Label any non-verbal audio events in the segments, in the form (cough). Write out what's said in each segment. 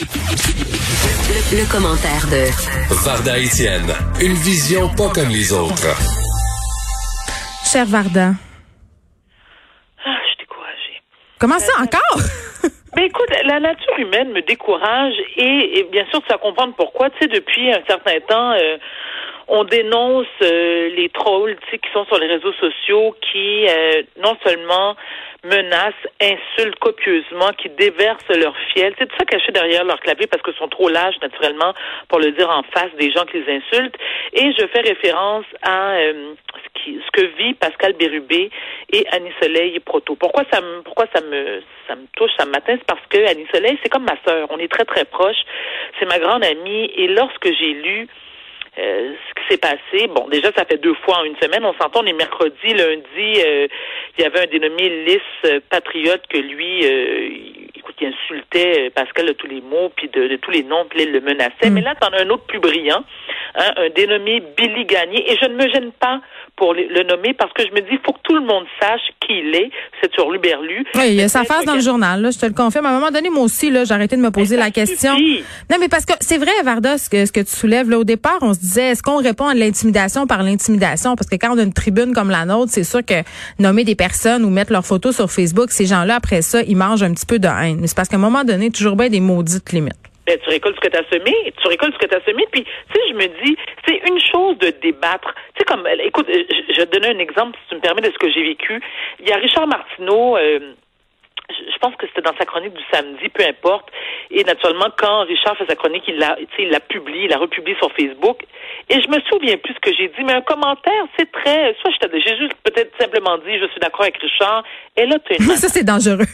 Le, commentaire de Varda Etienne, une vision pas comme les autres. Cher Varda. Ah, je suis découragée. Comment ça encore? (laughs) Ben écoute, la nature humaine me décourage et, bien sûr, ça comprendre pourquoi. Tu sais, depuis un certain temps, euh, on dénonce euh, les trolls qui sont sur les réseaux sociaux, qui euh, non seulement menacent, insultent copieusement, qui déversent leur fiel. C'est tout ça caché derrière leur clavier parce qu'ils sont trop lâches, naturellement, pour le dire en face des gens qui les insultent. Et je fais référence à euh, ce, qui, ce que vit Pascal Bérubé et Annie Soleil Proto. Pourquoi ça me, pourquoi ça me, ça me touche, ça matin, c'est parce que Annie Soleil, c'est comme ma sœur. On est très, très proches. C'est ma grande amie. Et lorsque j'ai lu euh, s'est passé, bon, déjà, ça fait deux fois en une semaine. On s'entend, on est mercredi, lundi, euh, il y avait un dénommé Lys euh, Patriote que lui, écoute, il insultait Pascal de tous les mots, puis de, tous les noms, puis il le menaçait. Mm. Mais là, t'en as un autre plus brillant, hein, un dénommé Billy Gagné, et je ne me gêne pas pour le nommer parce que je me dis, il faut que tout le monde sache qui il est. C'est sur Luberlu. Oui, il y a sa face dans le journal, là, je te le confirme. À un moment donné, moi aussi, là, j'ai arrêté de me poser la question. Non, mais parce que c'est vrai, Varda, ce que, ce que tu soulèves, là, au départ, on se disait, est-ce qu'on répond à l'intimidation par l'intimidation? Parce que quand on a une tribune comme la nôtre, c'est sûr que nommer des personnes ou mettre leurs photos sur Facebook, ces gens-là, après ça, ils mangent un petit peu de haine. C'est parce qu'à un moment donné, toujours bien des maudites limites. Ben, tu récoltes ce que tu as semé, tu récoltes ce que tu as semé, puis tu sais, je me dis, c'est une chose de débattre. Tu sais, comme, écoute, je, vais te donner un exemple, si tu me permets, de ce que j'ai vécu. Il y a Richard Martineau, euh, je pense que c'était dans sa chronique du samedi, peu importe. Et naturellement, quand Richard fait sa chronique, il l'a, il l'a publié, il l'a republié sur Facebook. Et je me souviens plus ce que j'ai dit, mais un commentaire, c'est très, soit j'ai juste peut-être simplement dit, je suis d'accord avec Richard. Et là, tu Ça, c'est dangereux.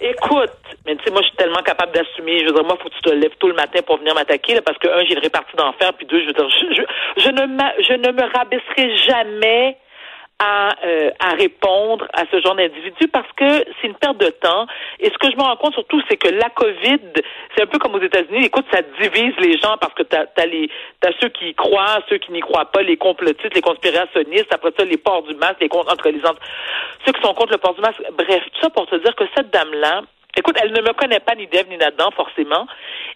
Écoute, mais tu sais, moi, je suis tellement capable d'assumer. Je veux dire, moi, faut que tu te lèves tôt le matin pour venir m'attaquer, là, parce que, un, j'ai le réparti d'enfer, puis deux, je veux dire, je, je, ne, je ne me rabaisserai jamais à, euh, à répondre à ce genre d'individu parce que c'est une perte de temps. Et ce que je me rends compte surtout, c'est que la COVID, c'est un peu comme aux États-Unis. Écoute, ça divise les gens parce que t'as as les t'as ceux qui y croient, ceux qui n'y croient pas, les complotistes, les conspirationnistes. Après ça, les ports du masque, les entre les ceux qui sont contre le port du masque. Bref, tout ça pour te dire que cette dame-là, Écoute, elle ne me connaît pas ni d'Ève ni d'Adam, forcément,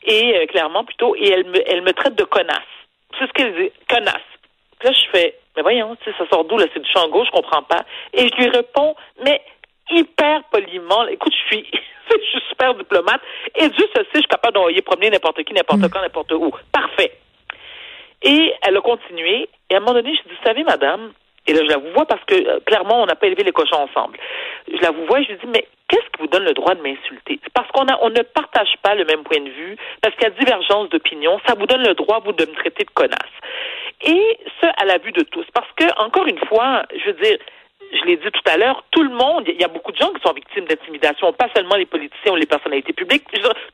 et euh, clairement plutôt, et elle me, elle me traite de connasse. C'est ce qu'elle dit, connasse. là, je fais, mais voyons, ça sort d'où, là? C'est du champ gauche, je comprends pas. Et je lui réponds, mais hyper poliment. Écoute, je suis, (laughs) je suis super diplomate. Et Dieu sait, je suis capable d'envoyer promener n'importe qui, n'importe mm. quand, n'importe où. Parfait. Et elle a continué. Et à un moment donné, je dis, vous savez, madame, et là, je la vois parce que, euh, clairement, on n'a pas élevé les cochons ensemble. Je la vois et je lui dis, mais qu'est-ce qui vous donne le droit de m'insulter? Parce qu'on a, on ne partage pas le même point de vue, parce qu'il y a divergence d'opinion. Ça vous donne le droit, vous, de me traiter de connasse. Et ce, à la vue de tous. Parce que, encore une fois, je veux dire, je l'ai dit tout à l'heure, tout le monde, il y a beaucoup de gens qui sont victimes d'intimidation, pas seulement les politiciens ou les personnalités publiques.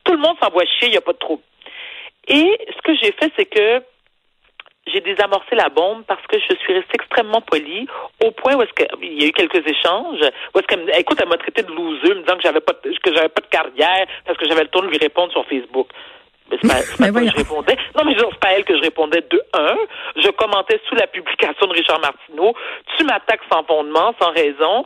tout le monde s'envoie chier, il n'y a pas de trouble. Et ce que j'ai fait, c'est que j'ai désamorcé la bombe parce que je suis restée extrêmement polie au point où est-ce qu'il y a eu quelques échanges où est-ce qu'elle écoute elle m'a traité de loser me disant que j'avais pas que j'avais pas de carrière parce que j'avais le temps de lui répondre sur Facebook mais c'est pas, (laughs) pas que je répondais. Non, mais c'est pas elle que je répondais de un. Je commentais sous la publication de Richard Martineau. Tu m'attaques sans fondement, sans raison.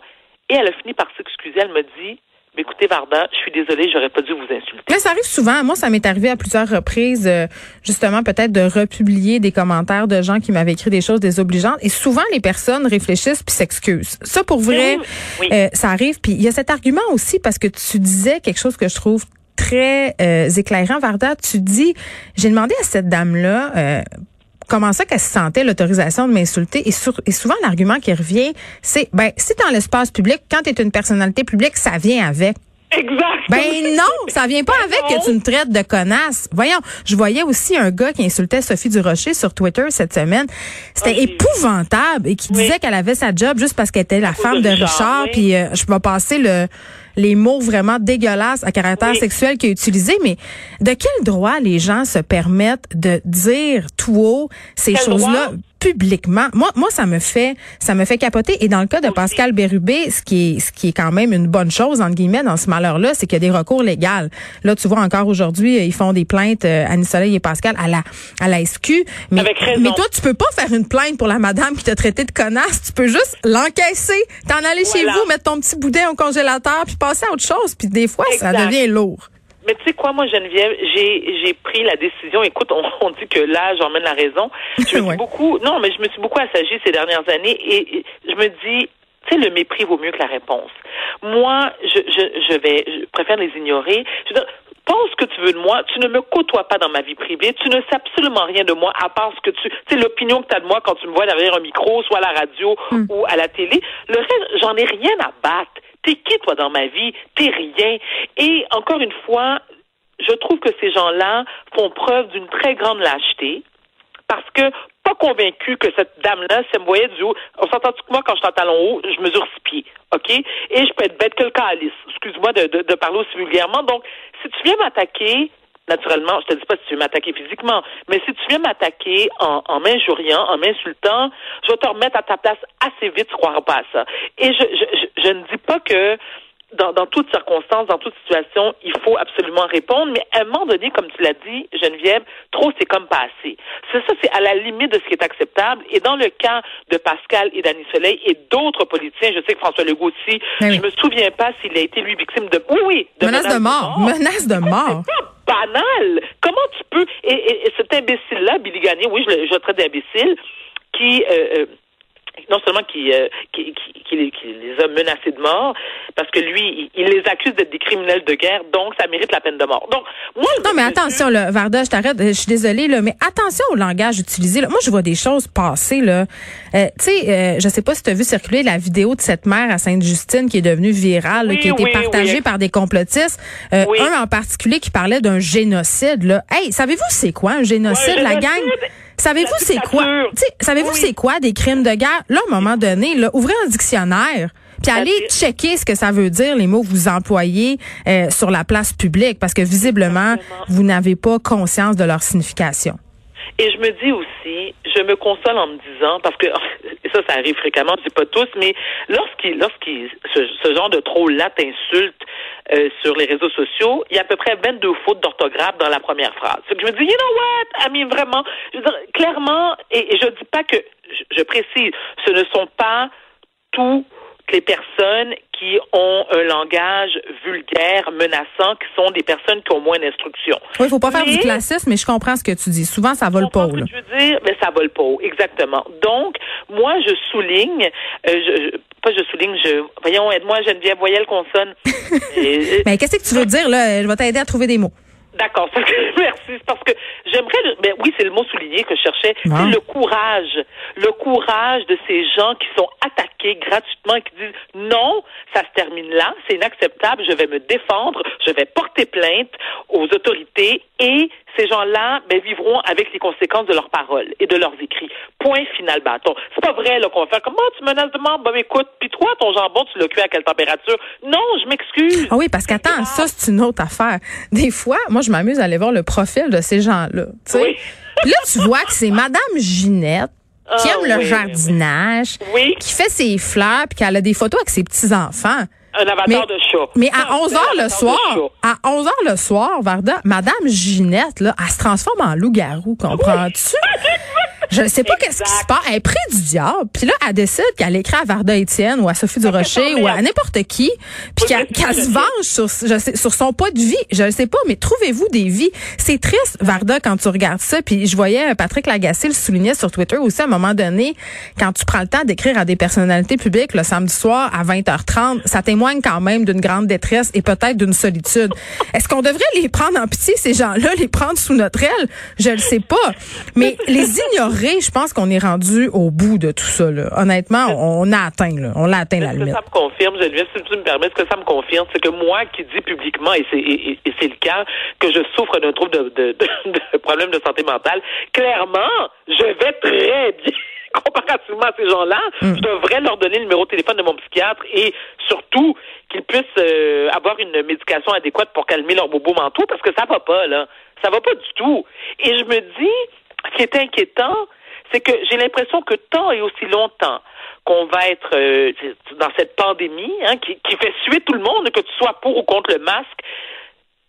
Et elle a fini par s'excuser. Elle me dit, écoutez, Varda, je suis désolée, j'aurais pas dû vous insulter. Mais ça arrive souvent. Moi, ça m'est arrivé à plusieurs reprises, euh, justement, peut-être de republier des commentaires de gens qui m'avaient écrit des choses désobligeantes. Et souvent, les personnes réfléchissent puis s'excusent. Ça, pour vrai, euh, ça arrive. Puis il y a cet argument aussi parce que tu disais quelque chose que je trouve très euh, éclairant, Varda. Tu dis, j'ai demandé à cette dame-là comment ça qu'elle se sentait l'autorisation de m'insulter? Et, et souvent, l'argument qui revient, c'est, ben, si dans l'espace public, quand tu es une personnalité publique, ça vient avec. Exact. Ben non, ça vient pas avec que tu me traites de connasse. Voyons, je voyais aussi un gars qui insultait Sophie Durocher sur Twitter cette semaine. C'était épouvantable et qui disait qu'elle avait sa job juste parce qu'elle était la femme de Richard. Puis euh, je vais passer le les mots vraiment dégueulasses à caractère sexuel qu'il a utilisé, mais de quel droit les gens se permettent de dire tout haut ces choses-là? Publiquement. Moi, moi, ça me fait, ça me fait capoter. Et dans le cas de Pascal Bérubé, ce qui est, ce qui est quand même une bonne chose entre guillemets dans ce malheur-là, c'est qu'il y a des recours légaux. Là, tu vois encore aujourd'hui, ils font des plaintes euh, Annie Soleil et Pascal à la à la SQ. Mais, mais toi, tu peux pas faire une plainte pour la madame qui t'a traité de connasse. Tu peux juste l'encaisser, t'en aller chez vous, mettre ton petit boudin au congélateur, puis passer à autre chose. Puis des fois, ça devient lourd. Mais tu sais quoi, moi, Geneviève, j'ai j'ai pris la décision. Écoute, on, (laughs) on dit que là, j'emmène la raison. Je me (laughs) Ouais. suis beaucoup, non, mais je me suis beaucoup assagie ces dernières années et, et je me dis, tu sais, le mépris vaut mieux que la réponse. Moi, je, je, je vais, je préfère les ignorer. Je veux dire, pense ce que tu veux de moi. Tu ne me côtoies pas dans ma vie privée. Tu ne sais absolument rien de moi à part ce que tu, tu sais, l'opinion que tu as de moi quand tu me vois derrière un micro, soit à la radio ou à la télé. Le reste, j'en ai rien à battre. T'es qui, toi, dans ma vie? T'es rien. Et encore une fois, je trouve que ces gens-là font preuve d'une très grande lâcheté parce que pas convaincu que cette dame-là, elle me voyait du haut, on s'entend que moi, quand je suis en talon haut, je mesure six pieds, OK? Et je peux être bête que le calice. Excuse-moi de, de, de parler aussi vulgairement. Donc, si tu viens m'attaquer, naturellement, je te dis pas si tu veux m'attaquer physiquement, mais si tu viens m'attaquer en, en m'injuriant, en m'insultant, je vais te remettre à ta place assez vite, tu croiras pas à ça. Et je, je, je, je ne dis pas que dans, dans toutes circonstances, dans toute situation, il faut absolument répondre, mais à un moment donné, comme tu l'as dit, Geneviève, trop c'est comme pas assez. C'est ça, c'est à la limite de ce qui est acceptable. Et dans le cas de Pascal et d'Annie Soleil et d'autres politiciens, je sais que François Legault aussi, Ben oui. je me souviens pas s'il a été lui victime de, oui, oui, de Menace de mort. Menace de mort. C'est pas banal. Comment tu peux et, et- et cet imbécile-là, Billy Gagné, oui, je le, je le traite d'imbécile, qui euh, euh, non seulement qui, euh, qui, qui, qui les, qui les a menacés de mort, parce que lui, il, il les accuse d'être des criminels de guerre, donc ça mérite la peine de mort. Donc, moi, Non, mais attention, là, Varda, je t'arrête, je suis désolée, là, mais attention au langage utilisé. Là. Moi, je vois des choses passer. Là. Euh, tu sais, euh, je sais pas si tu as vu circuler la vidéo de cette mère à Sainte-Justine qui est devenue virale, Oui, qui a été oui, partagée oui. par des complotistes. Euh. Un en particulier qui parlait d'un génocide. Là. Hey, savez-vous c'est quoi un génocide, Ouais, la génocide, gang? Savez-vous c'est quoi? Savez-vous Oui. c'est quoi des crimes de guerre? Là, à un moment donné, là, ouvrez un dictionnaire. Puis allez checker ce que ça veut dire, les mots que vous employez euh, sur la place publique, parce que visiblement, Exactement. vous n'avez pas conscience de leur signification. Et je me dis aussi, je me console en me disant, parce que (laughs) ça, ça arrive fréquemment, dis pas tous, mais lorsqu'il, lorsqu'il, ce, genre de troll-là t'insulte euh, sur les réseaux sociaux, il y a à peu près 22 fautes d'orthographe dans la première phrase. C'est que je me dis, you know what, I mean, vraiment, je veux dire, clairement, et, et je dis pas que, je, je précise, ce ne sont pas tous les personnes qui ont un langage vulgaire, menaçant, qui sont des personnes qui ont moins d'instruction. Oui, il faut pas faire du classisme, mais je comprends ce que tu dis. Souvent, ça vole pas. Là. je veux dire, mais ça vole pas haut, exactement. Donc, moi, je souligne, euh, je, je- pas je souligne, je, voyons, aide-moi, Geneviève, voyelle consonne. (laughs) Et- Mais qu'est-ce que tu veux dire, là? Je vais t'aider à trouver des mots. D'accord, (laughs) merci. Parce que j'aimerais, le- ben oui, c'est le mot souligné que je cherchais. C'est le courage, le courage de ces gens qui sont attaqués gratuitement, qui disent non, ça se termine là, c'est inacceptable, je vais me défendre, je vais porter plainte aux autorités et ces gens-là ben, vivront avec les conséquences de leurs paroles et de leurs écrits. Point final bâton. C'est pas vrai là qu'on va faire comment tu menaces de mort. Ben écoute, puis toi ton jambon tu l'as cuit à quelle température? Non, je m'excuse. Ah oui, parce qu'attends, ça, c'est une autre affaire. Des fois, moi, je m'amuse à aller voir le profil de ces gens-là. Oui. Là, tu vois que c'est Madame Ginette qui Ah, aime le oui, jardinage, Oui. qui fait ses fleurs, puis qu'elle a des photos avec ses petits-enfants. Un avatar Mais- de chat. Mais à Ah, 11 c'est un heures le soir, à 11 heures le soir, Varda, Madame Ginette, là, elle se transforme en loup-garou, comprends-tu? Je sais pas qu'est-ce qui se passe. Elle est près du diable. Puis là, elle décide qu'elle écrit à Varda Étienne ou à Sophie Durocher ou à n'importe qui, puis qu'elle se venge sur, je sais, sur son pas de vie. Je ne sais pas, mais trouvez-vous des vies? C'est triste, Varda, quand tu regardes ça. Puis je voyais Patrick Lagacé le soulignait sur Twitter aussi à un moment donné, quand tu prends le temps d'écrire à des personnalités publiques le samedi soir à 20h30, ça témoigne quand même d'une grande détresse et peut-être d'une solitude. (laughs) Est-ce qu'on devrait les prendre en pitié, ces gens-là, les prendre sous notre aile? Je le sais pas. Mais les (laughs) ignorer, je pense qu'on est rendu au bout de tout ça. Là. Honnêtement, on, on a atteint, là. On l'a atteint la Est-ce que limite. ça me confirme, Geneviève, si tu me permets, ce que ça me confirme, c'est que moi qui dis publiquement, et c'est et, et- et c'est le cas, que je souffre d'un trouble de, de, de, (laughs) de problème de santé mentale, clairement, je vais très bien. (laughs) Comparativement à ces gens-là, Mm. je devrais leur donner le numéro de téléphone de mon psychiatre et surtout qu'ils puissent euh, avoir une médication adéquate pour calmer leurs bobos mentaux parce que ça va pas, là. Ça va pas du tout. Et je me dis, ce qui est inquiétant, c'est que j'ai l'impression que tant et aussi longtemps qu'on va être euh, dans cette pandémie hein, qui, qui fait suer tout le monde, que tu sois pour ou contre le masque,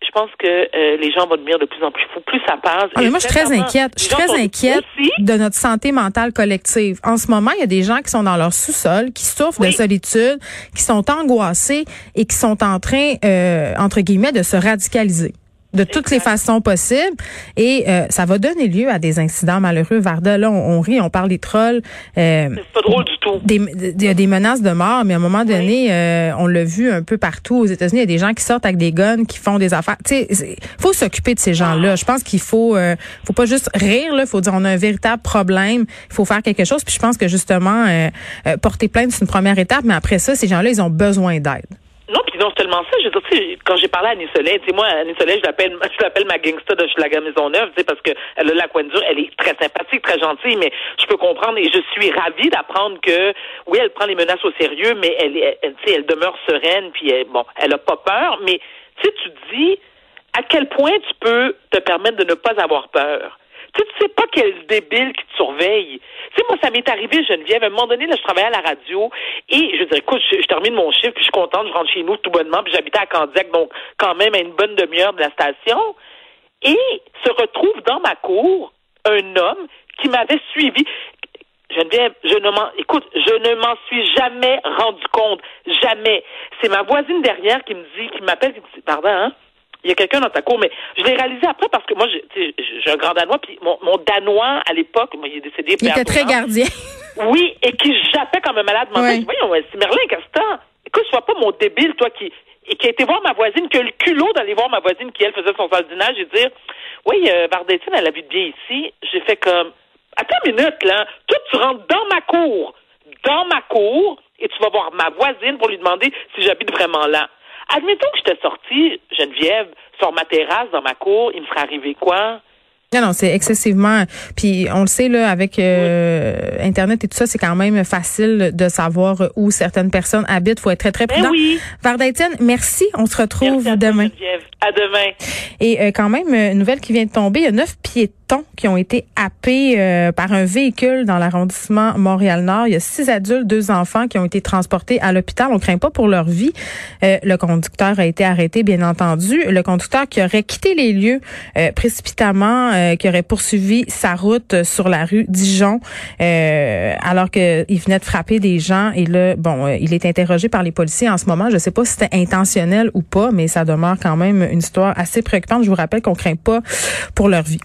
je pense que euh, les gens vont devenir de plus en plus fous, plus ça passe. Ah, mais moi, je suis très inquiète. Je suis très inquiète aussi- de notre santé mentale collective. En ce moment, il y a des gens qui sont dans leur sous-sol, qui souffrent de solitude, qui sont angoissés et qui sont en train, euh, entre guillemets, de se radicaliser. De toutes les façons possibles. Et euh, ça va donner lieu à des incidents malheureux. Varda, là, on, rit, on parle des trolls. Euh, c'est pas drôle du tout. Il y a des menaces de mort, mais à un moment donné, euh, on l'a vu un peu partout aux États-Unis. Il y a des gens qui sortent avec des guns, qui font des affaires. Tu sais, faut s'occuper de ces gens-là. Je pense qu'il faut, euh, faut pas juste rire. Il faut dire on a un véritable problème. Il faut faire quelque chose. Puis je pense que justement, porter plainte c'est une première étape, mais après ça, ces gens-là, ils ont besoin d'aide. Non, puis non seulement ça, je veux dire, quand j'ai parlé à Annie Soleil, tu moi, Annie Soleil, je l'appelle, (laughs) je l'appelle ma gangsta de Schlager Maisonneuve, tu sais, parce qu'elle a la coin elle est très sympathique, très gentille, mais je peux comprendre et je suis ravie d'apprendre que, oui, elle prend les menaces au sérieux, mais elle, elle, tu sais, elle demeure sereine, puis elle, bon, elle a pas peur, mais, tu sais, tu dis, à quel point tu peux te permettre de ne pas avoir peur? Tu sais, sais pas quel débile qui te surveille. Tu sais, moi, ça m'est arrivé, Geneviève. À un moment donné, là, je travaillais à la radio et je dis, écoute, je, termine mon chiffre, puis je suis contente, je rentre chez nous tout bonnement, puis j'habitais à Candiac, donc quand même à une bonne demi-heure de la station. Et se retrouve dans ma cour un homme qui m'avait suivi. Geneviève, je ne m'en, écoute, je ne m'en suis jamais rendu compte. Jamais. C'est ma voisine derrière qui me dit, qui m'appelle, qui me dit, pardon, hein? Il y a quelqu'un dans ta cour, mais je l'ai réalisé après parce que moi, j'ai un grand Danois, puis mon, Danois, à l'époque, il est décédé. Il était très gardien. Oui, et qui jappait comme un malade. Oui. Voyons, c'est Merlin Castan. Écoute, sois pas mon débile, toi, qui, et qui a été voir ma voisine, qui a le culot d'aller voir ma voisine qui, elle, faisait son sardinage et dire, oui, euh, elle habite bien ici. J'ai fait comme, attends une minute, là. Toi, tu rentres dans ma cour, dans ma cour, et tu vas voir ma voisine pour lui demander si j'habite vraiment là. Admettons que j'étais sortie, Geneviève, sur ma terrasse, dans ma cour, il me serait arrivé quoi? Non, non, c'est excessivement. Puis on le sait là, avec euh, Internet et tout ça, c'est quand même facile de savoir où certaines personnes habitent. Faut être très très ben prudent. oui. Varda merci. On se retrouve demain. À demain. Et euh, quand même, une nouvelle qui vient de tomber. Il y a neuf piétons qui ont été happés euh, par un véhicule dans l'arrondissement Montréal-Nord. Il y a six adultes, deux enfants qui ont été transportés à l'hôpital. On craint pas pour leur vie. le conducteur a été arrêté, bien entendu. Le conducteur qui aurait quitté les lieux précipitamment euh, qui aurait poursuivi sa route sur la rue Dijon euh, alors qu'il venait de frapper des gens. Et là, bon, euh, il est interrogé par les policiers en ce moment. Je sais pas si c'était intentionnel ou pas, mais ça demeure quand même une histoire assez préoccupante. Je vous rappelle qu'on craint pas pour leur vie.